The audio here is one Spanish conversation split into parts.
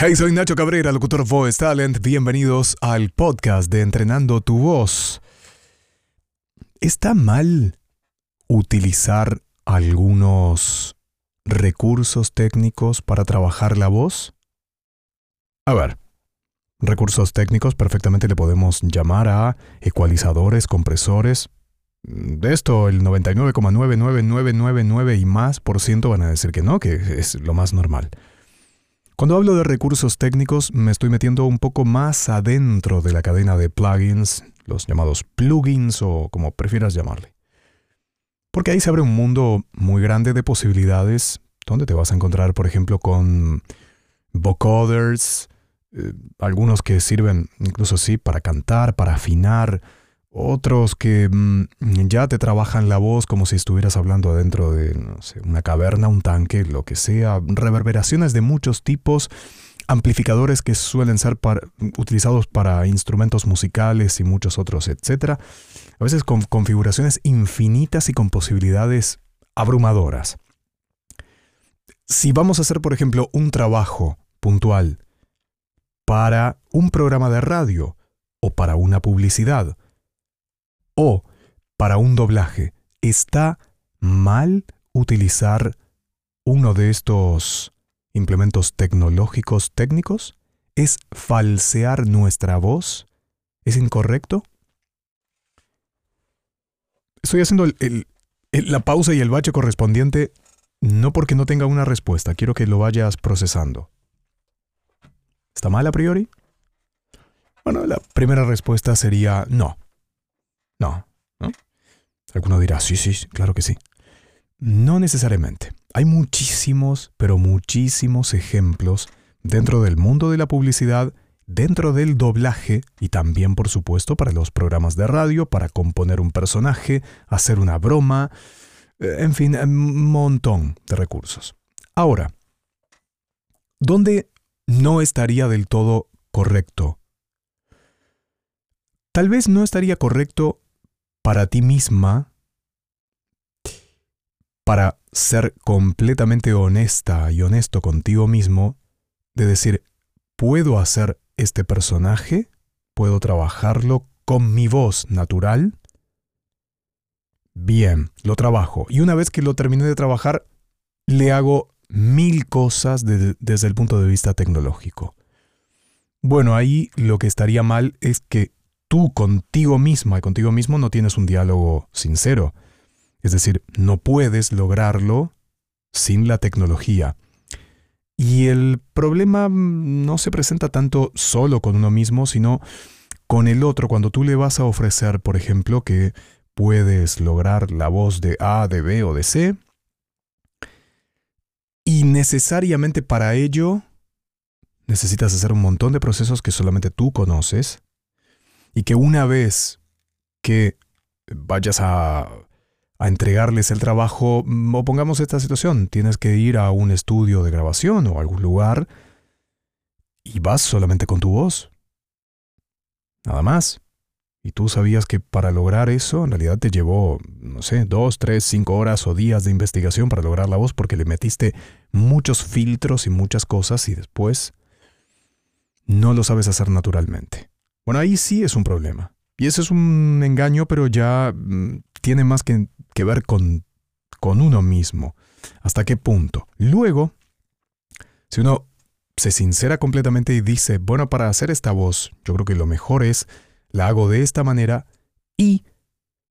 Hey, soy Nacho Cabrera, locutor Voice Talent. Bienvenidos al podcast de Entrenando tu Voz. ¿Está mal utilizar algunos recursos técnicos para trabajar la voz? A ver, recursos técnicos perfectamente le podemos llamar a ecualizadores, compresores. De esto, el 99,99999 y más por ciento van a decir que no, que es lo más normal. Cuando hablo de recursos técnicos, me estoy metiendo un poco más adentro de la cadena de plugins, los llamados plugins o como prefieras llamarle. Porque ahí se abre un mundo muy grande de posibilidades, donde te vas a encontrar, por ejemplo, con vocoders, eh, algunos que sirven incluso sí para cantar, para afinar, otros que mm, ya te trabajan la voz como si estuvieras hablando dentro de una caverna, un tanque, lo que sea, reverberaciones de muchos tipos, amplificadores que suelen ser utilizados para instrumentos musicales y muchos otros, etc. A veces con configuraciones infinitas y con posibilidades abrumadoras. Si vamos a hacer, por ejemplo, un trabajo puntual para un programa de radio o para una publicidad, o para un doblaje, ¿está mal utilizar uno de estos implementos tecnológicos técnicos? ¿Es falsear nuestra voz? ¿Es incorrecto? Estoy haciendo la pausa y el bache correspondiente no porque no tenga una respuesta, quiero que lo vayas procesando. ¿Está mal a priori? Bueno, la primera respuesta sería no. No, ¿no? Alguno dirá, sí, sí, claro que sí. No necesariamente. Hay muchísimos, pero muchísimos ejemplos dentro del mundo de la publicidad, dentro del doblaje y también, por supuesto, para los programas de radio, para componer un personaje, hacer una broma, eh, en fin, un montón de recursos. Ahora, ¿dónde no estaría del todo correcto? Tal vez no estaría correcto para ti misma, para ser completamente honesta y honesto contigo mismo, de decir, ¿puedo hacer este personaje? ¿Puedo trabajarlo con mi voz natural? Bien, lo trabajo. Y una vez que lo terminé de trabajar, le hago mil cosas desde el punto de vista tecnológico. Bueno, ahí lo que estaría mal es que tú contigo misma y contigo mismo no tienes un diálogo sincero. Es decir, no puedes lograrlo sin la tecnología. Y el problema no se presenta tanto solo con uno mismo, sino con el otro. Cuando tú le vas a ofrecer, por ejemplo, que puedes lograr la voz de A, de B o de C, y necesariamente para ello necesitas hacer un montón de procesos que solamente tú conoces, y que una vez que vayas a, entregarles el trabajo, mm, o pongamos esta situación, tienes que ir a un estudio de grabación o algún lugar y vas solamente con tu voz. Nada más. Y tú sabías que para lograr eso, en realidad te llevó, no sé, dos, tres, cinco horas o días de investigación para lograr la voz porque le metiste muchos filtros y muchas cosas y después no lo sabes hacer naturalmente. Bueno, ahí sí es un problema. Y ese es un engaño, pero ya mm, tiene más que, ver con, con uno mismo. ¿Hasta qué punto? Luego, si uno se sincera completamente y dice, bueno, para hacer esta voz, yo creo que lo mejor es, la hago de esta manera y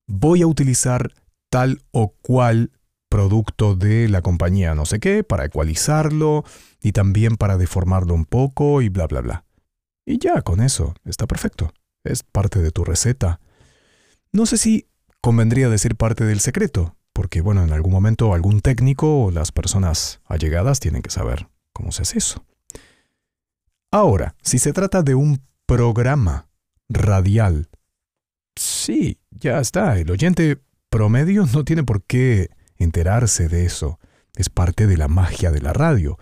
voy a utilizar tal o cual producto de la compañía no sé qué para ecualizarlo y también para deformarlo un poco y bla, bla, bla. Y ya con eso está perfecto. Es parte de tu receta. No sé si convendría decir parte del secreto, porque bueno, en algún momento algún técnico o las personas allegadas tienen que saber cómo se hace eso. Ahora, si se trata de un programa radial, sí, ya está. El oyente promedio no tiene por qué enterarse de eso. Es parte de la magia de la radio.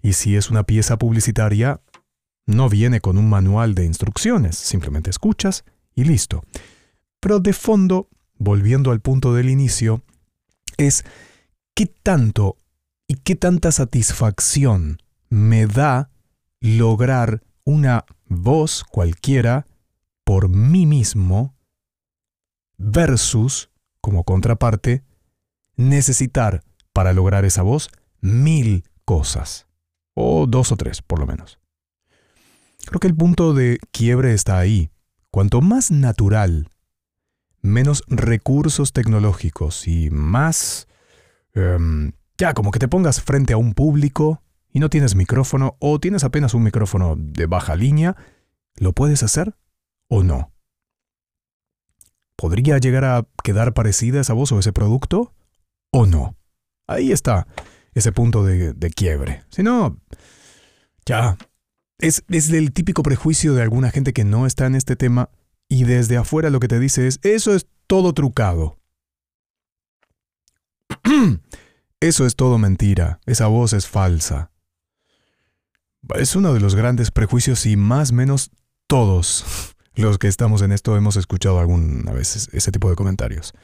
Y si es una pieza publicitaria, no viene con un manual de instrucciones, simplemente escuchas y listo. Pero de fondo, volviendo al punto del inicio, es qué tanto y qué tanta satisfacción me da lograr una voz cualquiera por mí mismo versus, como contraparte, necesitar para lograr esa voz mil cosas, o dos o tres por lo menos. Creo que el punto de quiebre está ahí. Cuanto más natural, menos recursos tecnológicos y más... Em, ya, como que te pongas frente a un público y no tienes micrófono o tienes apenas un micrófono de baja línea, ¿lo puedes hacer o no? ¿Podría llegar a quedar parecida esa voz o ese producto o no? Ahí está ese punto de, quiebre. Si no, ya, es, es el típico prejuicio de alguna gente que no está en este tema y desde afuera lo que te dice es, eso es todo trucado. Eso es todo mentira, esa voz es falsa. Es uno de los grandes prejuicios y más menos todos los que estamos en esto hemos escuchado alguna vez ese tipo de comentarios.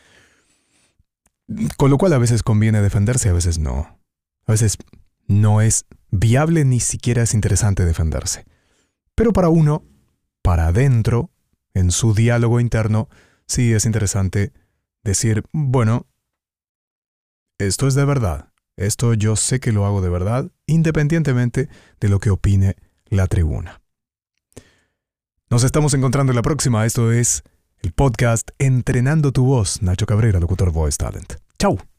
Con lo cual a veces conviene defenderse, a veces no. A veces no es viable ni siquiera es interesante defenderse. Pero para uno, para adentro, en su diálogo interno, sí es interesante decir, bueno, esto es de verdad. Esto yo sé que lo hago de verdad, independientemente de lo que opine la tribuna. Nos estamos encontrando en la próxima. Esto es el podcast Entrenando tu voz, Nacho Cabrera, locutor Voice Talent. ¡Chao!